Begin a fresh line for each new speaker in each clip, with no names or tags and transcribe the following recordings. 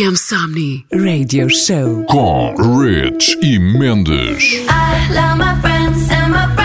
RFM Somni Radio Show
com Rich e Mendes.
I love my friends and my friends.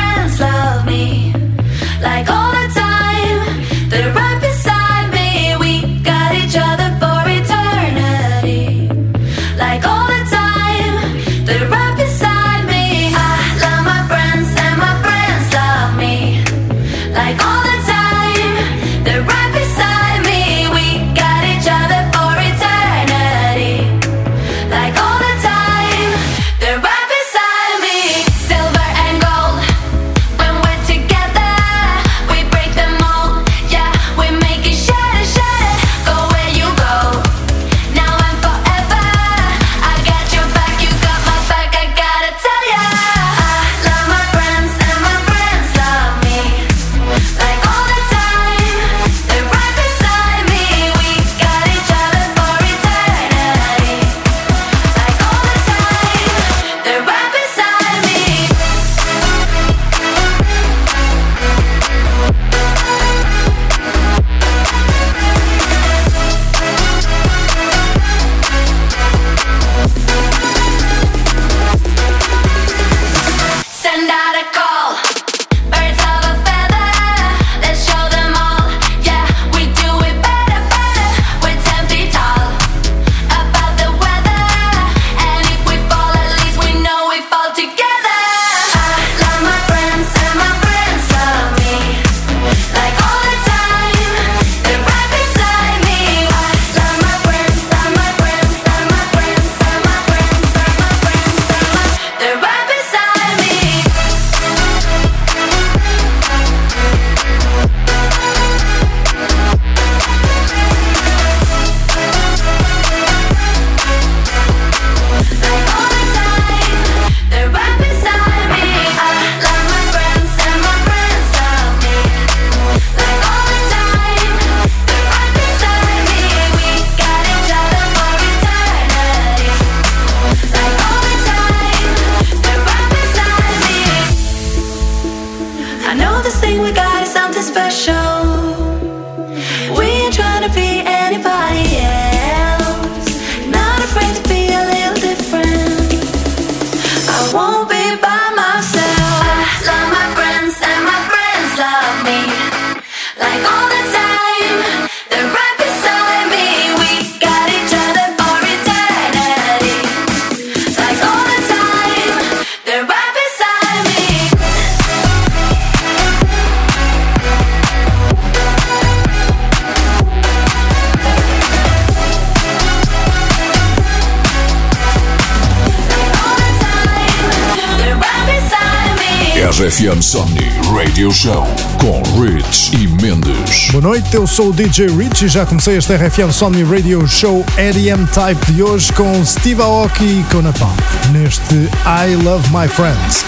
Mendes.
Boa noite, eu sou o DJ Rich e Já comecei este RFM Somni Radio Show EDM Type de hoje com Steve Aoki e Conapal neste I Love My Friends.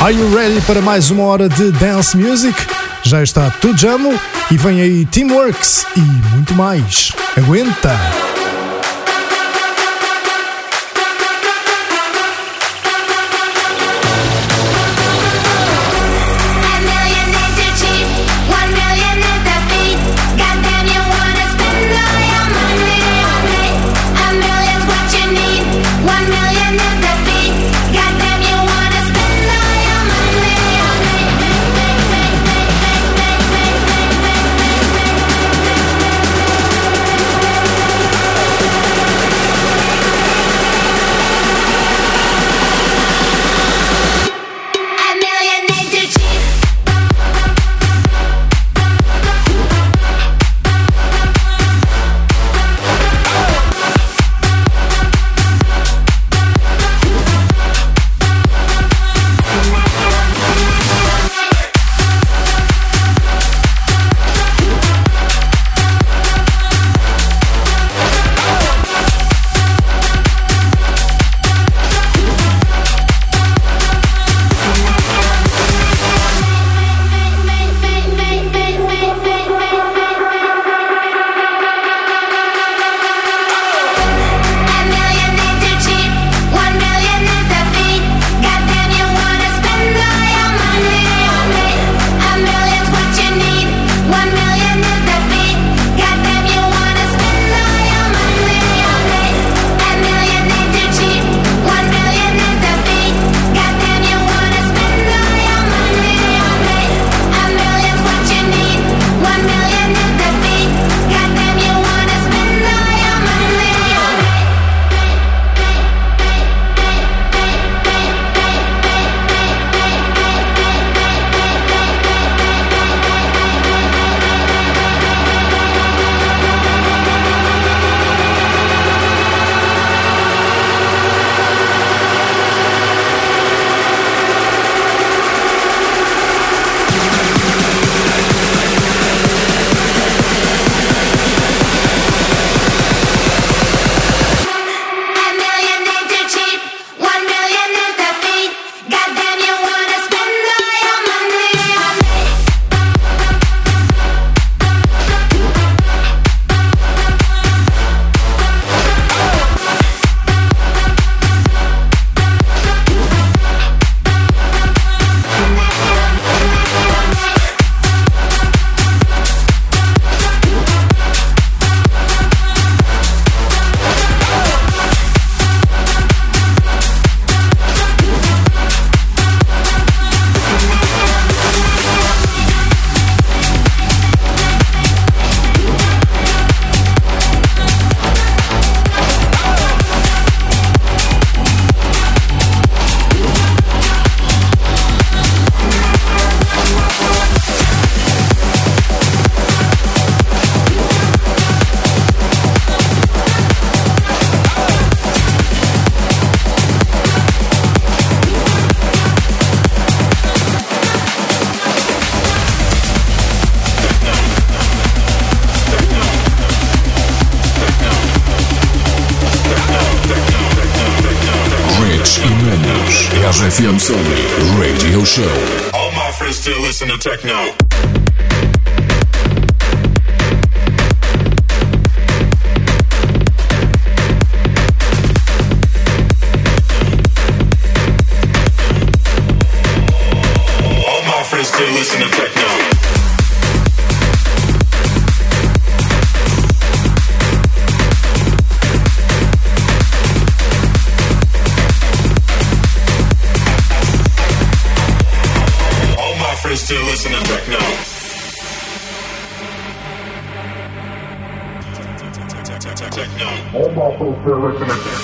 Are you ready para mais uma hora de dance music? Já está tudo jamo e vem aí Teamworks e muito mais. Aguenta!
Mendes. Sony Radio Show.
All my friends still listen to techno. for listening.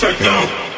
Techno.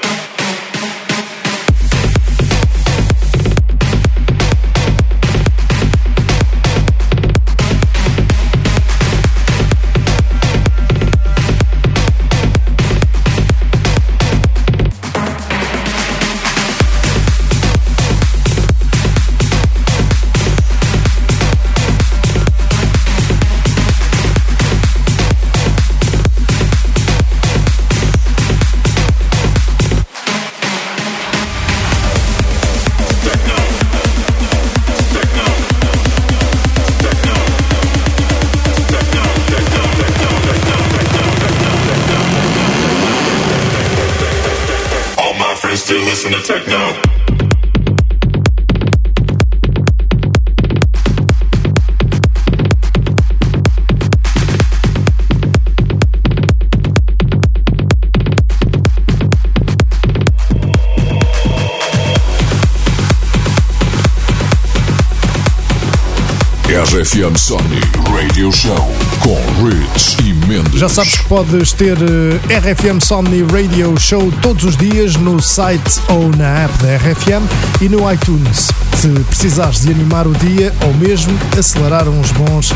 RFM Sony Radio Show com Rich e Mendes.
Já sabes que podes ter eh, RFM Somni Radio Show todos os dias no site ou na app da RFM e no iTunes. Se precisares de animar o dia ou mesmo acelerar uns bons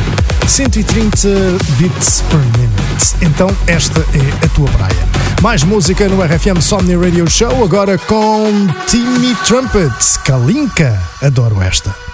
130 bits per minute, então esta é a tua praia. Mais música no RFM Somni Radio Show, agora com Timmy Trumpet, Kalinka. Adoro esta.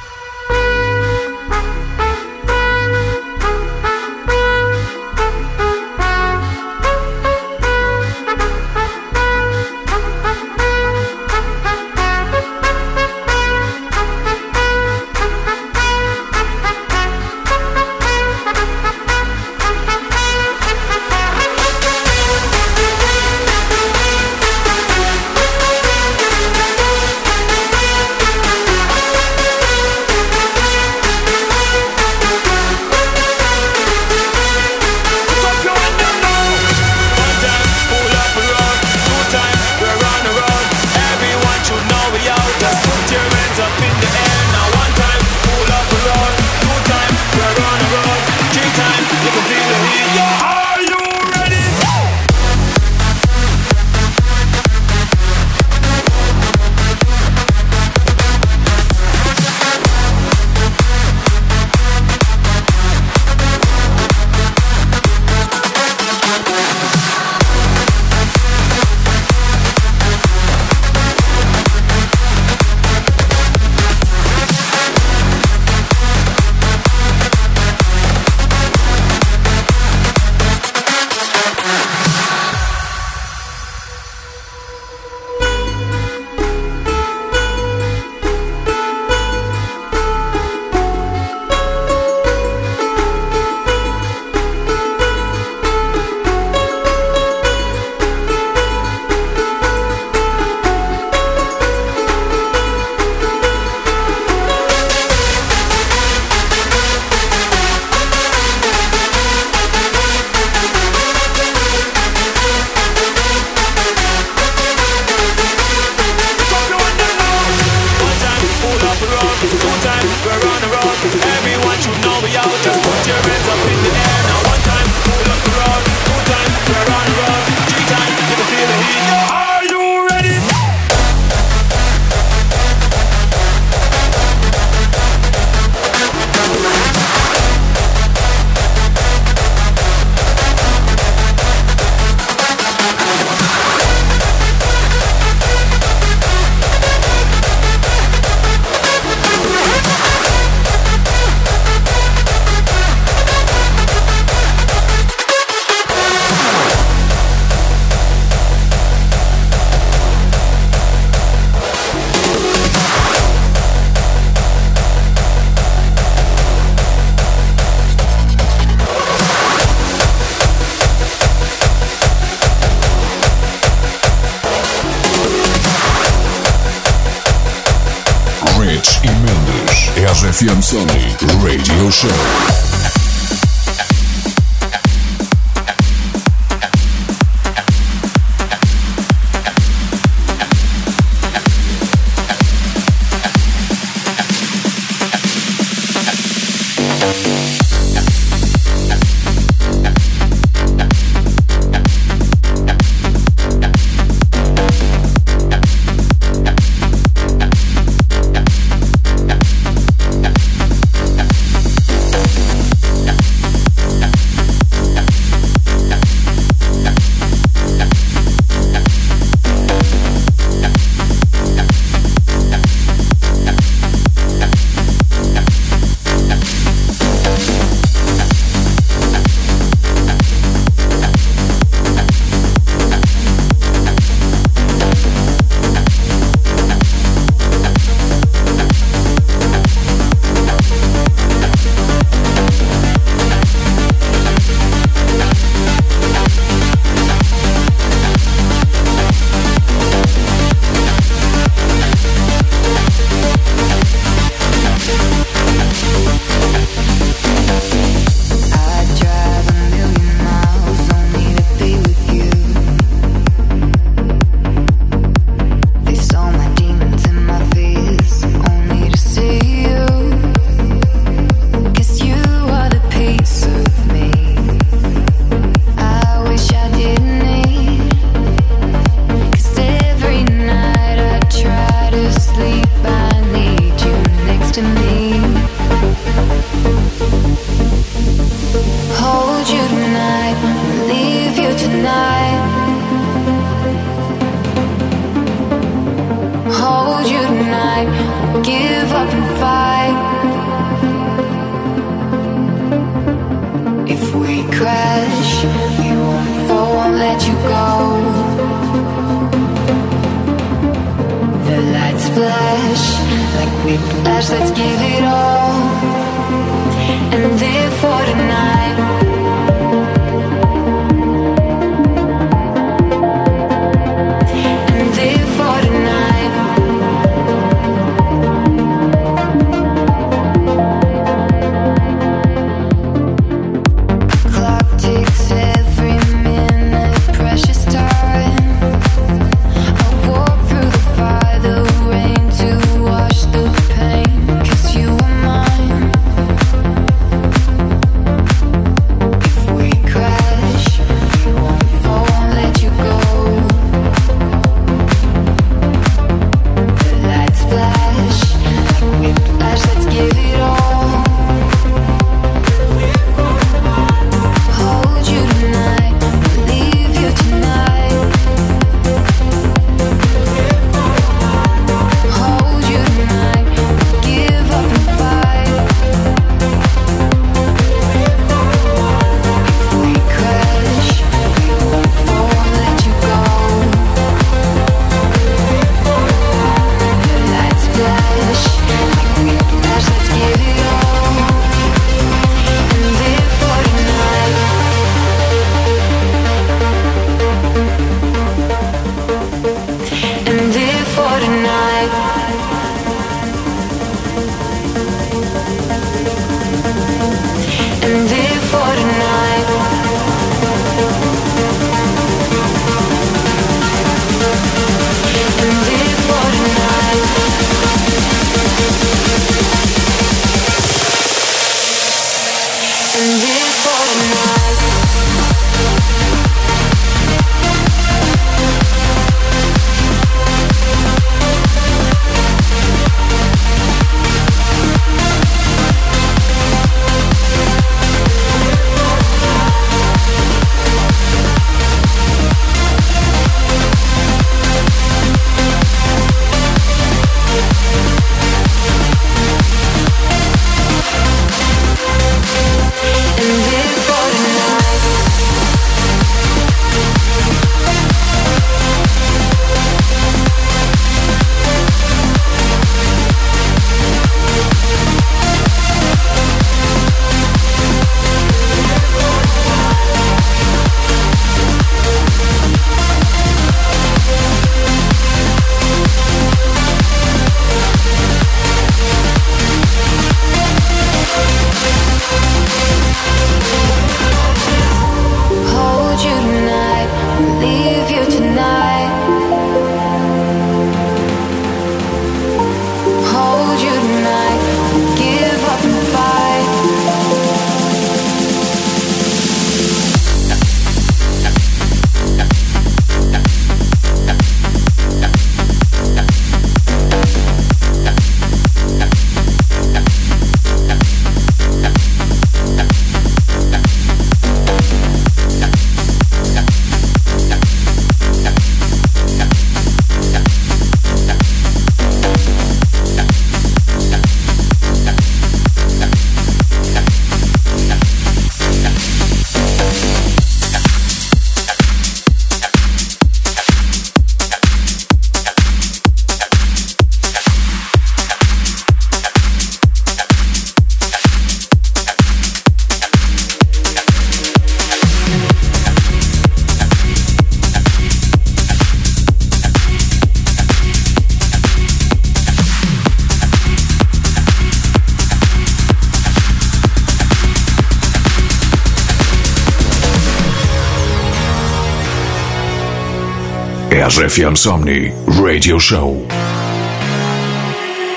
RFM Somni Radio Show.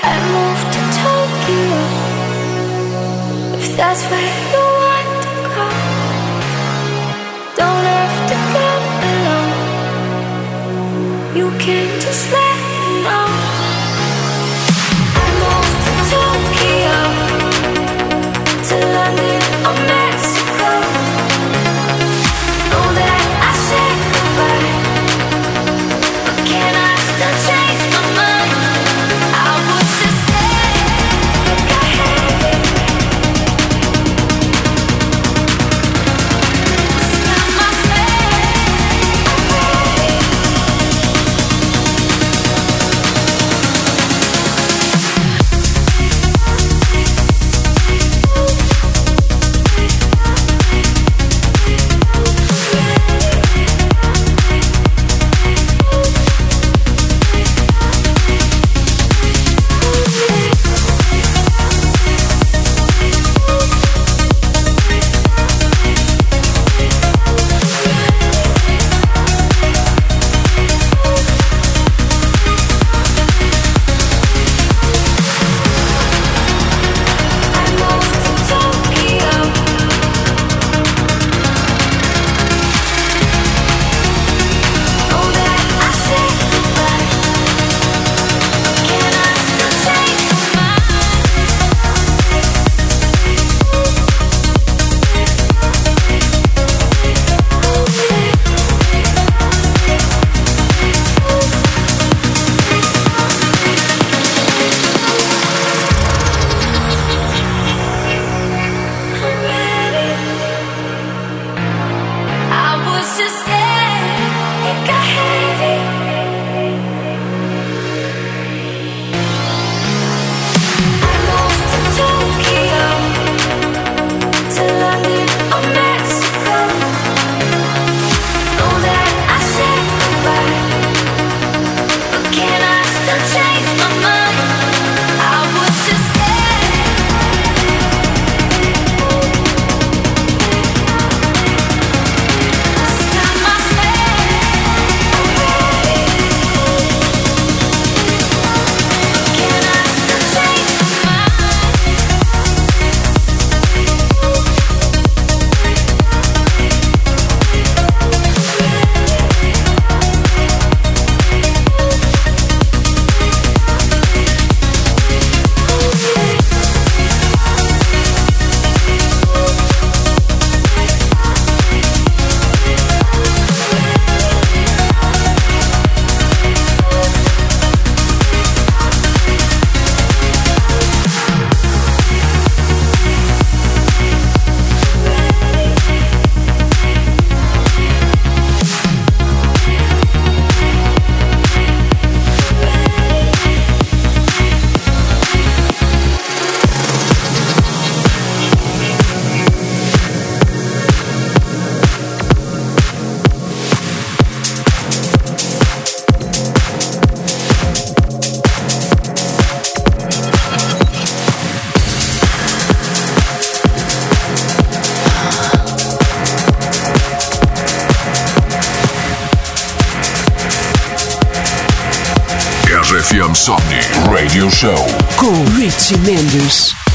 I moved to Tokyo, if that's where you are.
Fiam Somni Radio Show
com Richie Mendes.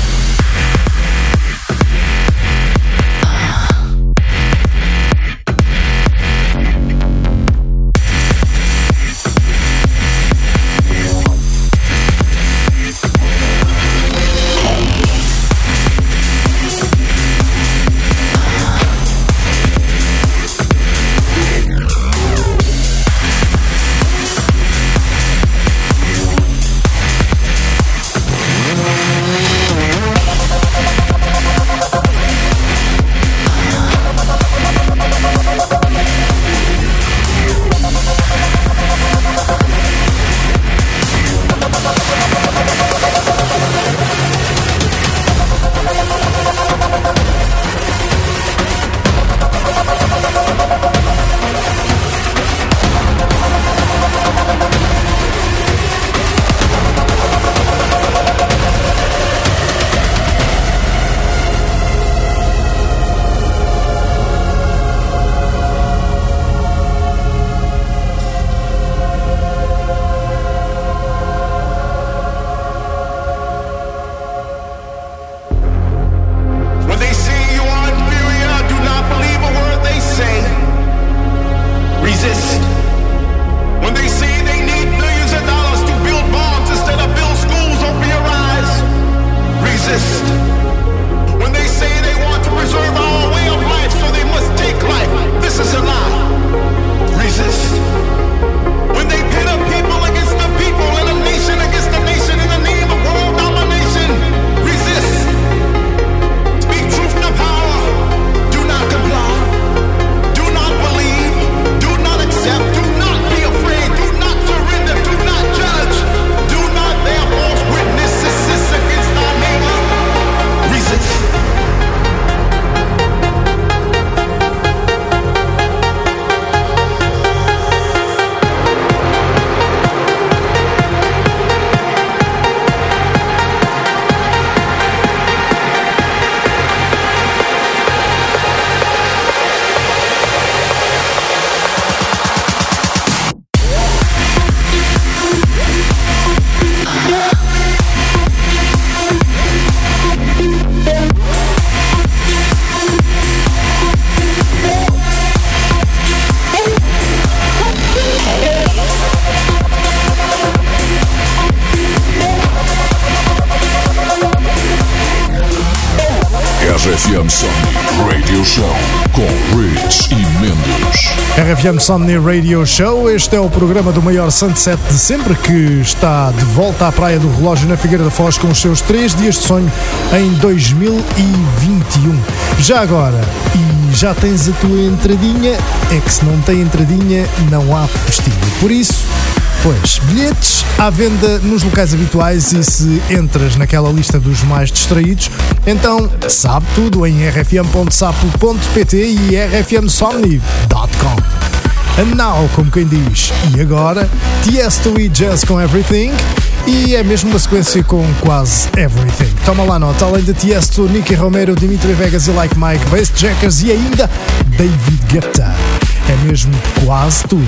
RFM Somni Radio Show,
este é o programa do maior sunset de sempre que está de volta à Praia do Relógio na Figueira da Foz com os seus três dias de sonho em 2021. Já agora, e já tens a tua entradinha, é que se não tem entradinha não há festinho. Por isso, Pois, bilhetes à venda nos locais habituais e se entras naquela lista dos mais distraídos, então sabe tudo em rfm.sapo.pt e rfmsomni.com. And now, como quem diz, e agora, Tiesto e Jazz com Everything, e é mesmo uma sequência com quase everything. Toma lá nota, além de Tiesto, Nicky Romero, Dimitri Vegas e Like Mike, Bass Jackers e ainda David Guetta. É mesmo quase tudo.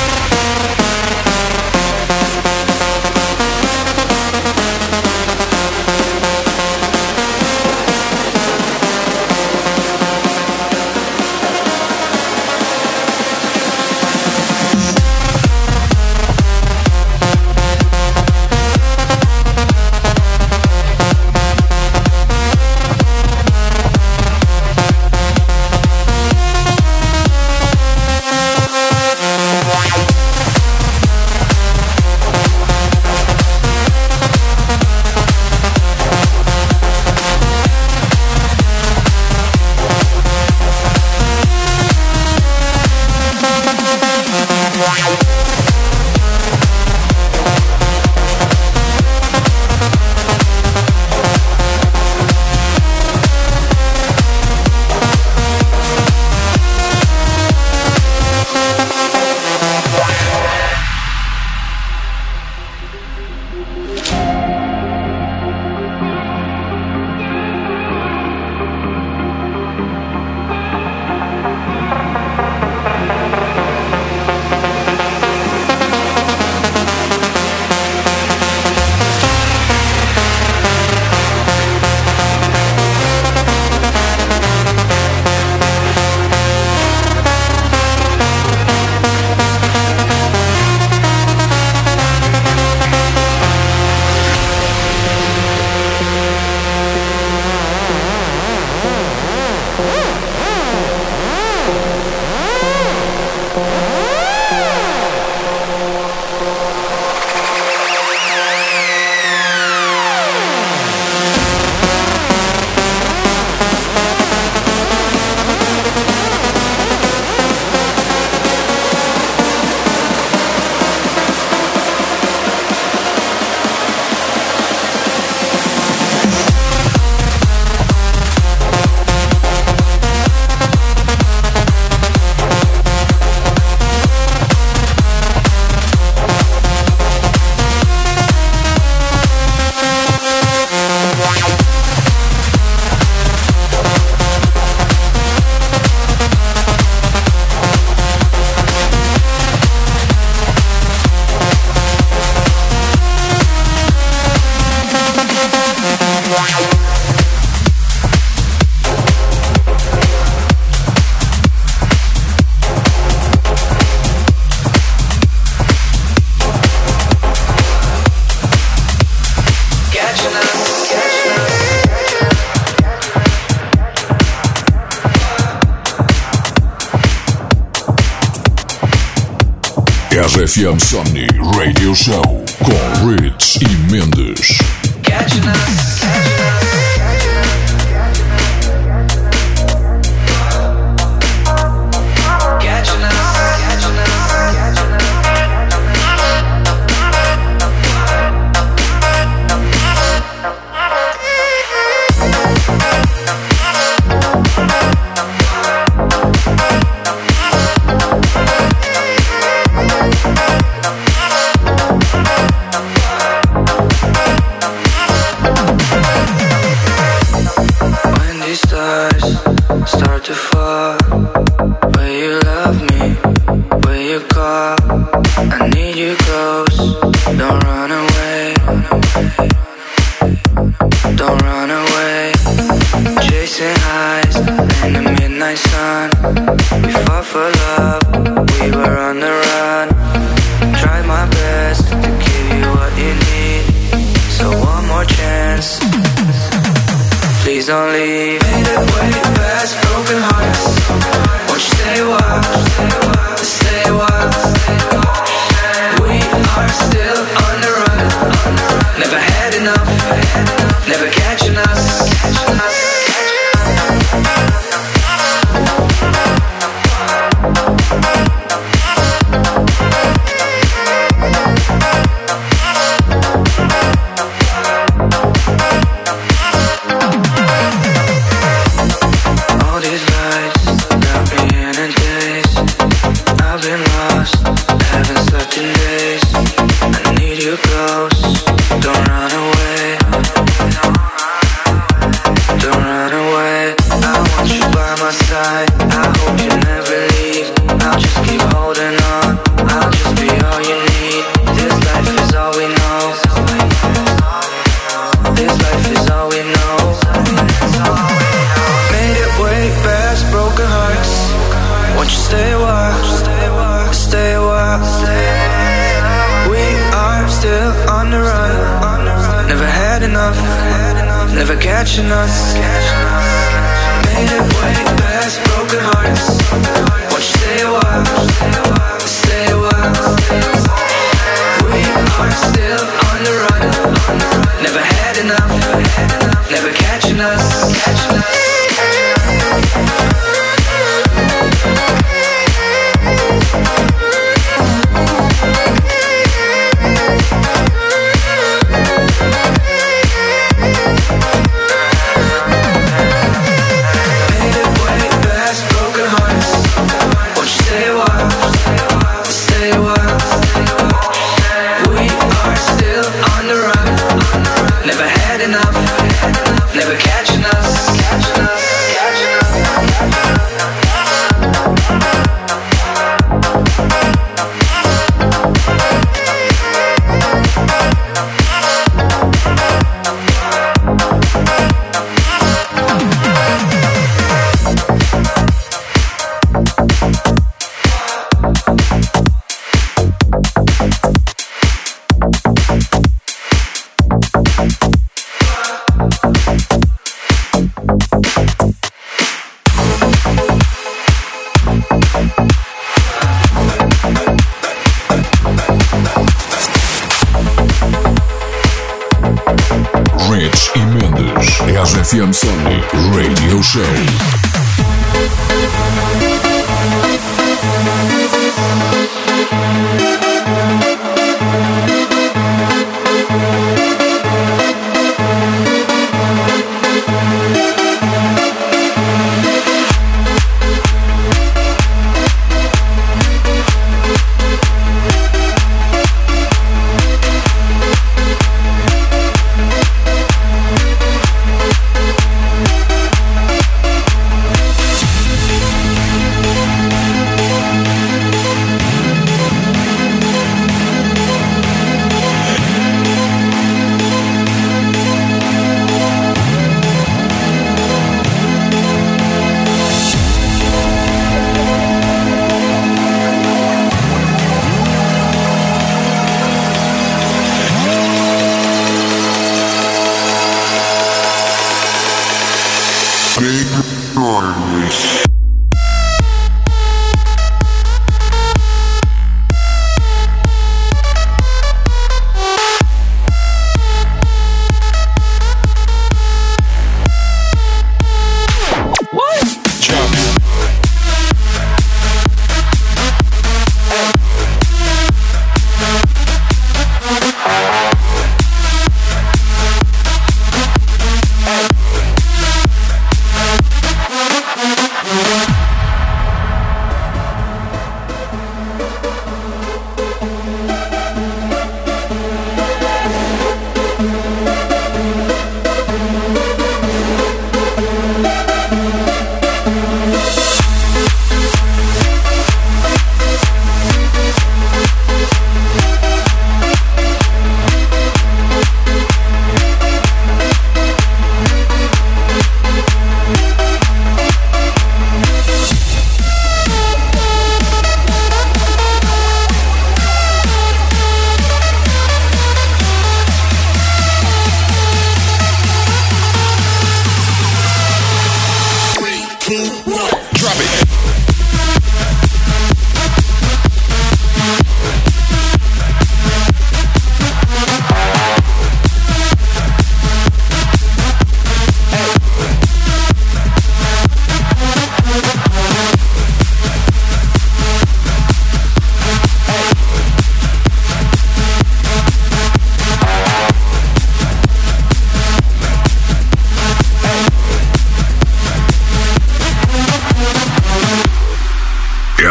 RFM
don't leave. Fade away.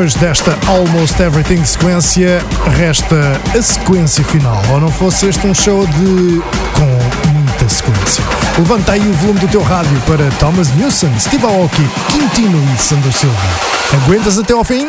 Depois desta Almost Everything sequência, resta a sequência final. Ou não fosse este um show de. com muita sequência. Levanta aí o volume do teu rádio para Thomas Newson, Steve Aoki, Quintino e Sandro Silva. Aguentas até ao fim?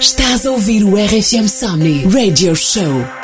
Was like like like
RFM Somni Radio Show.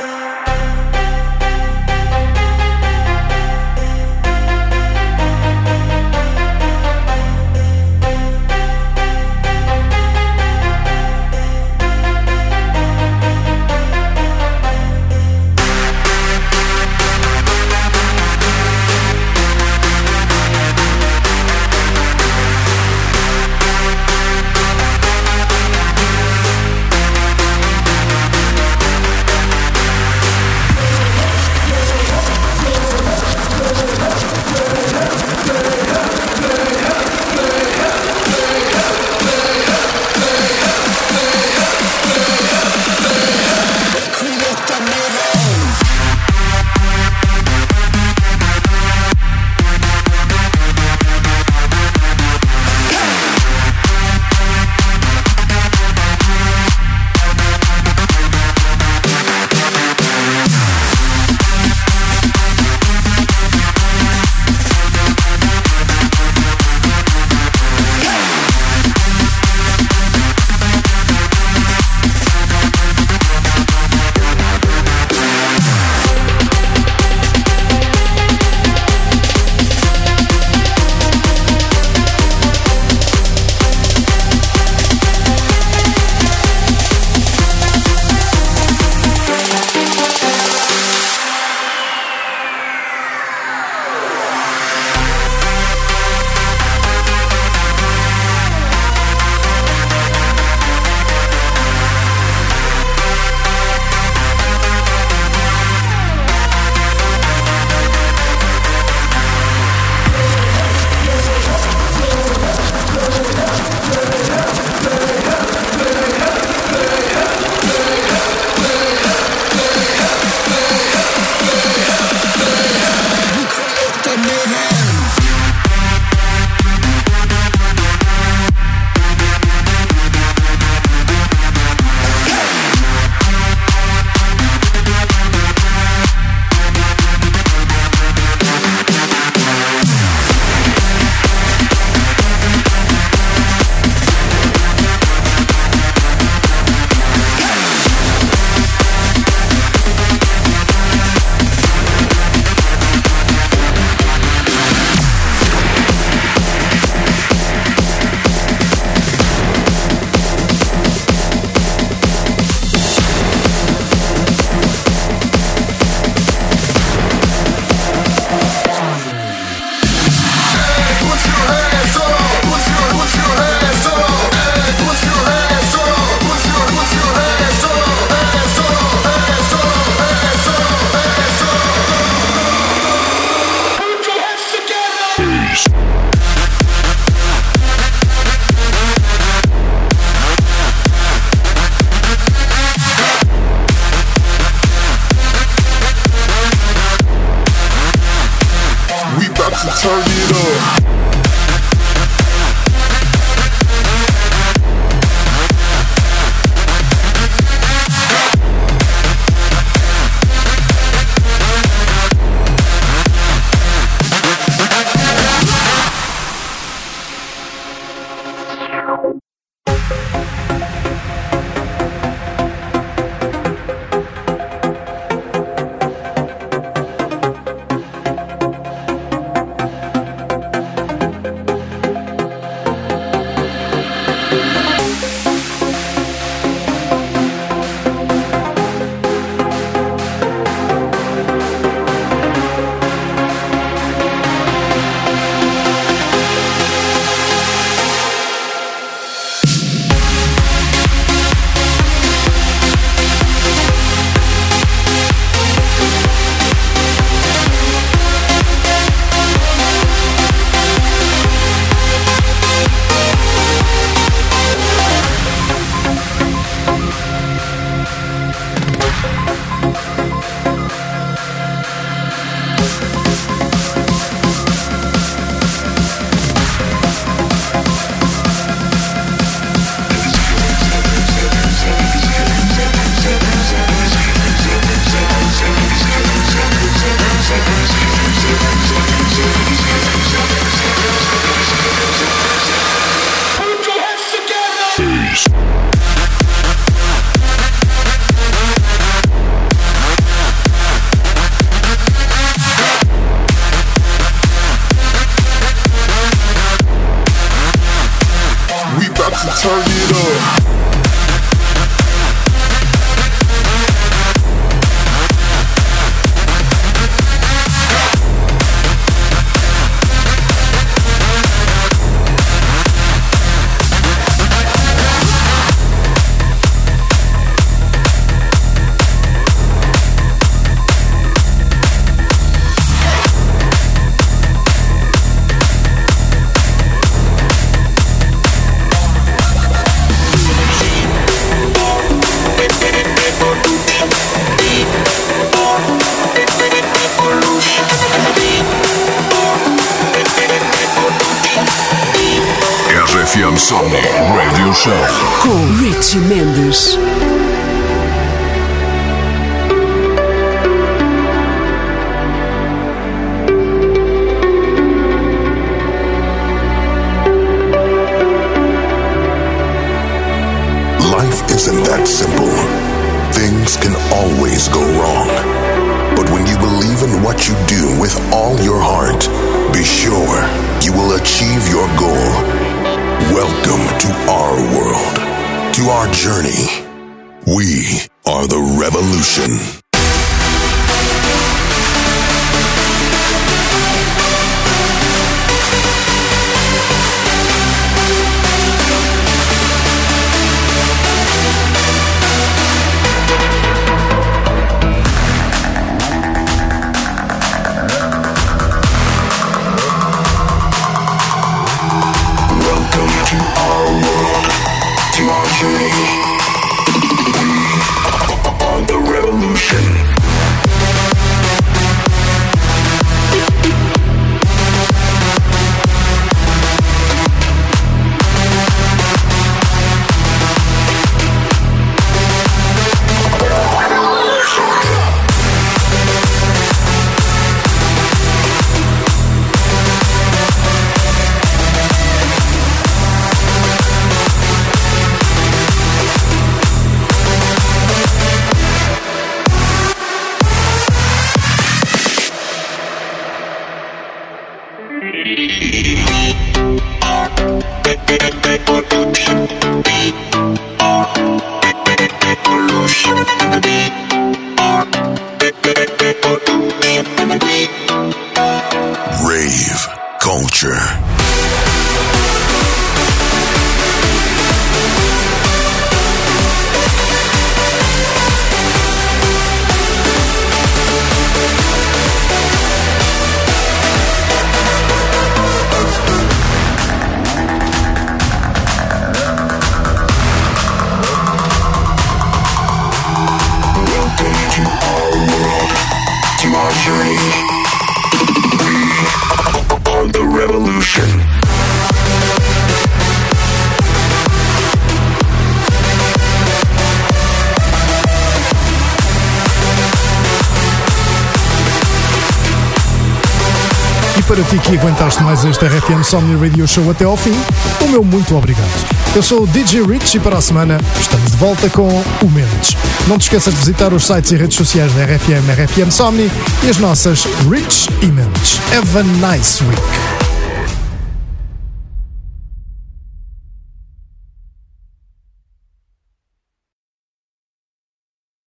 RFM Somni Radio Show até ao fim, o meu muito obrigado. Eu sou o DJ Rich e para a semana estamos de volta com o Mendes. Não te esqueças de visitar os sites e redes sociais da RFM, RFM Somni e as nossas Rich e Mendes. Have a nice week.